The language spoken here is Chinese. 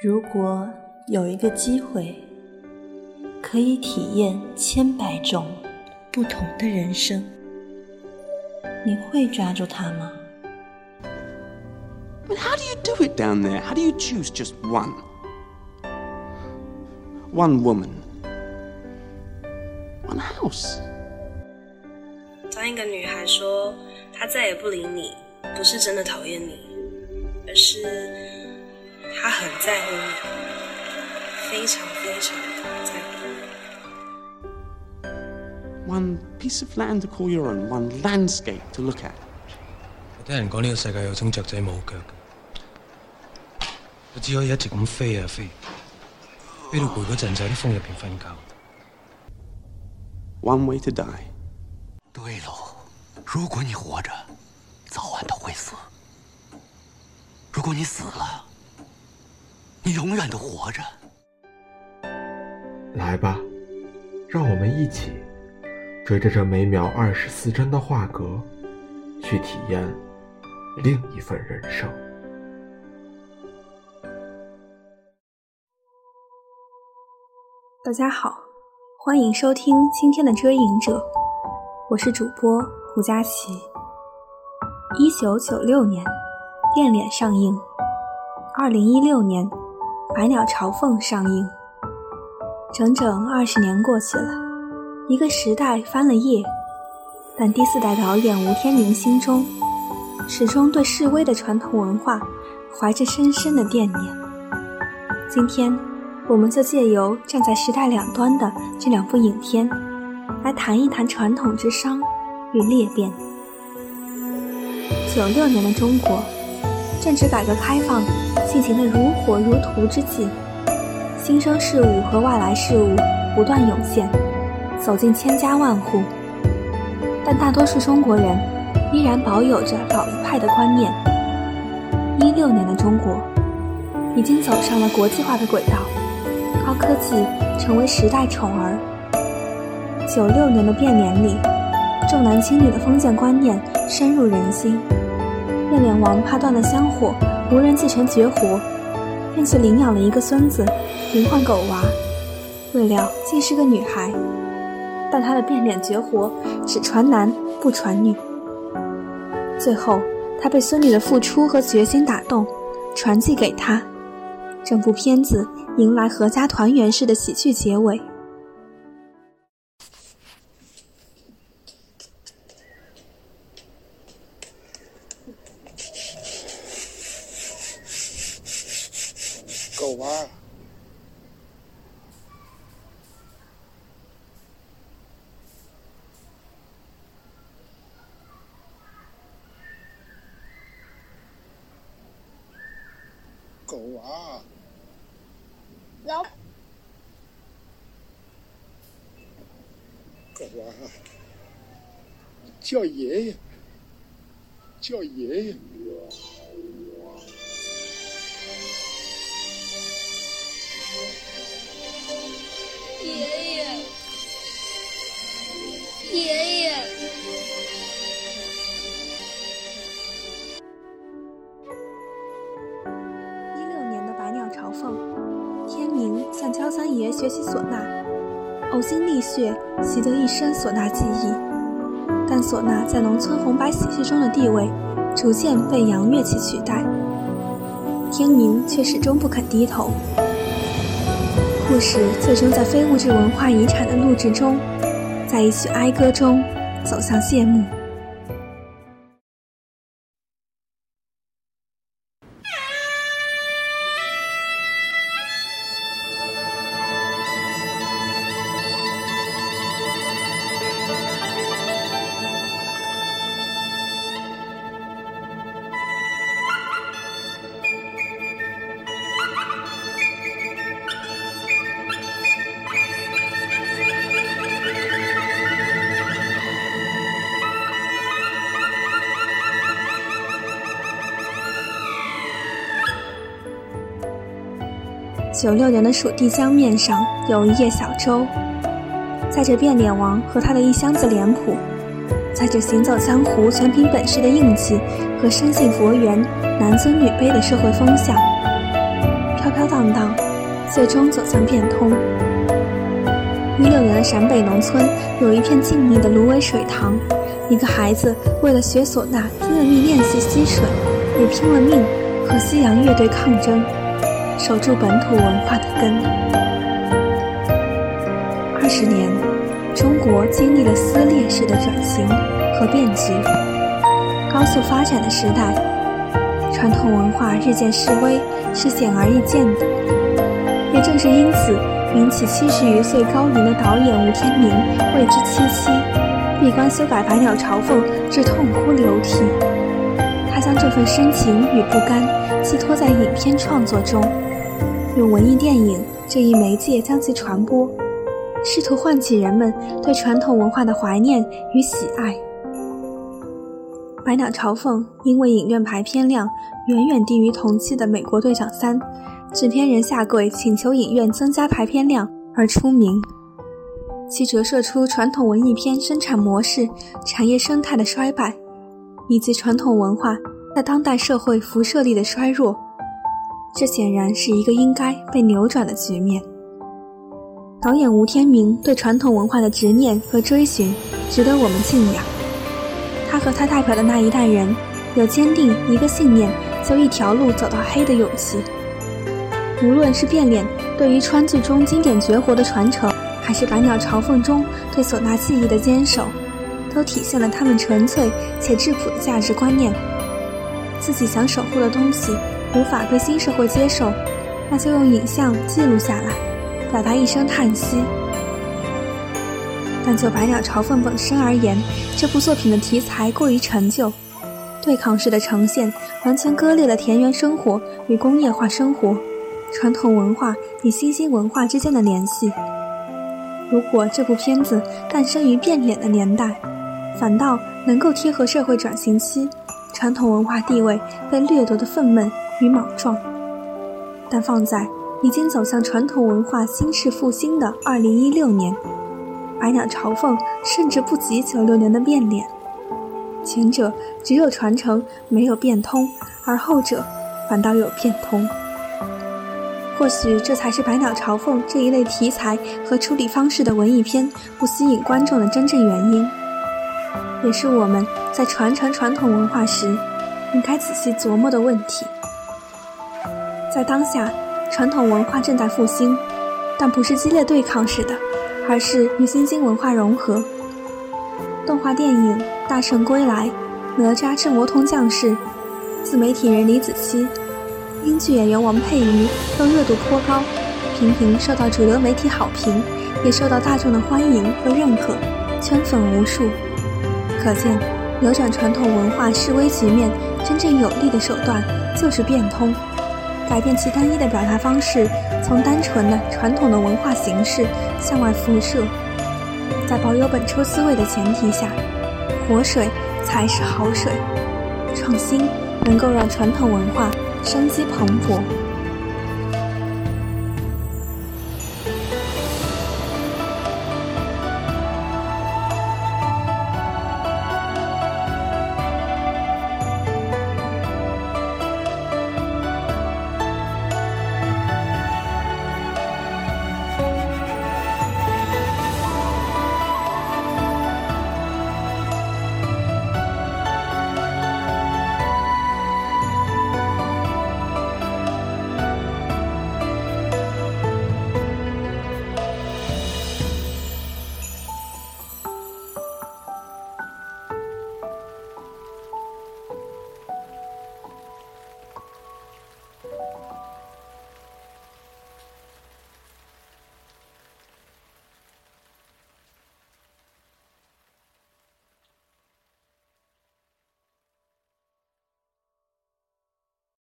如果有一个机会，可以体验千百种不同的人生，你会抓住它吗？But how do you do it down there? How do you choose just one? One woman, one house. 当一个女孩说她再也不理你，不是真的讨厌你，而是。他很在乎你，非常非常在乎。One piece of land to call your own, one landscape to look at。我聽人講呢個世界有種雀仔冇腳嘅，佢只可以一直咁飛啊飛，飛到攰嗰陣就喺啲風入邊瞓覺。One way to die。對喽，如果你活着，早晚都會死；如果你死了，你永远的活着。来吧，让我们一起追着这每秒二十四帧的画格，去体验另一份人生。大家好，欢迎收听今天的《追影者》，我是主播胡佳琪。一九九六年，《变脸》上映。二零一六年。《百鸟朝凤》上映，整整二十年过去了，一个时代翻了页，但第四代导演吴天明心中始终对示威的传统文化怀着深深的惦念。今天，我们就借由站在时代两端的这两部影片，来谈一谈传统之伤与裂变。九六年的中国。正值改革开放进行的如火如荼之际，新生事物和外来事物不断涌现，走进千家万户。但大多数中国人依然保有着老一派的观念。一六年的中国已经走上了国际化的轨道，高科技成为时代宠儿。九六年的变脸里，重男轻女的封建观念深入人心。变脸王怕断了香火，无人继承绝活，便去领养了一个孙子，名唤狗娃。未料竟是个女孩，但他的变脸绝活只传男不传女。最后，他被孙女的付出和决心打动，传继给他。整部片子迎来阖家团圆式的喜剧结尾。狗娃，老狗娃，叫爷爷，叫爷爷。爷爷，爷爷。一六年的《百鸟朝凤》，天明向焦三爷。学习唢呐，呕心沥血习得一身唢呐技艺，但唢呐在农村红白喜剧中的地位逐渐被洋乐器取代，天明却始终不肯低头。故事最终在非物质文化遗产的录制中，在一曲哀歌中走向谢幕。九六年的蜀地江面上有一叶小舟，载着变脸王和他的一箱子脸谱，载着行走江湖全凭本事的硬气和深信佛缘男尊女卑的社会风向。飘飘荡荡，最终走向变通。一六年的陕北农村有一片静谧的芦苇水塘，一个孩子为了学唢呐，拼了命练习吸水，也拼了命和西洋乐队抗争，守住本土文化的根。二十年，中国经历了撕裂式的转型和变局，高速发展的时代，传统文化日渐式微是显而易见的。也正是因此。引起七十余岁高龄的导演吴天明为之凄凄，闭关修改《百鸟朝凤》至痛哭流涕。他将这份深情与不甘寄托在影片创作中，用文艺电影这一媒介将其传播，试图唤起人们对传统文化的怀念与喜爱。《百鸟朝凤》因为影院排片量远远低于同期的《美国队长三》。制片人下跪请求影院增加排片量而出名，其折射出传统文艺片生产模式、产业生态的衰败，以及传统文化在当代社会辐射力的衰弱。这显然是一个应该被扭转的局面。导演吴天明对传统文化的执念和追寻，值得我们敬仰。他和他代表的那一代人，有坚定一个信念就一条路走到黑的勇气。无论是变脸对于川剧中经典绝活的传承，还是百鸟朝凤中对唢呐技艺的坚守，都体现了他们纯粹且质朴的价值观念。自己想守护的东西无法被新社会接受，那就用影像记录下来，表达一声叹息。但就百鸟朝凤本身而言，这部作品的题材过于陈旧，对抗式的呈现完全割裂了田园生活与工业化生活。传统文化与新兴文化之间的联系。如果这部片子诞生于变脸的年代，反倒能够贴合社会转型期传统文化地位被掠夺的愤懑与莽撞。但放在已经走向传统文化新式复兴的二零一六年，《百鸟朝凤》甚至不及九六年的变脸。前者只有传承，没有变通，而后者反倒有变通。或许这才是《百鸟朝凤》这一类题材和处理方式的文艺片不吸引观众的真正原因，也是我们在传承传统文化时应该仔细琢磨的问题。在当下，传统文化正在复兴，但不是激烈对抗式的，而是与新兴文化融合。动画电影《大圣归来》《哪吒之魔童降世》，自媒体人李子柒。英剧演员王佩瑜都热度颇高，频频受到主流媒体好评，也受到大众的欢迎和认可，圈粉无数。可见，扭转传统文化示威局面真正有力的手段就是变通，改变其单一的表达方式，从单纯的传统的文化形式向外辐射，在保有本初思维的前提下，活水才是好水。创新能够让传统文化。生机蓬勃。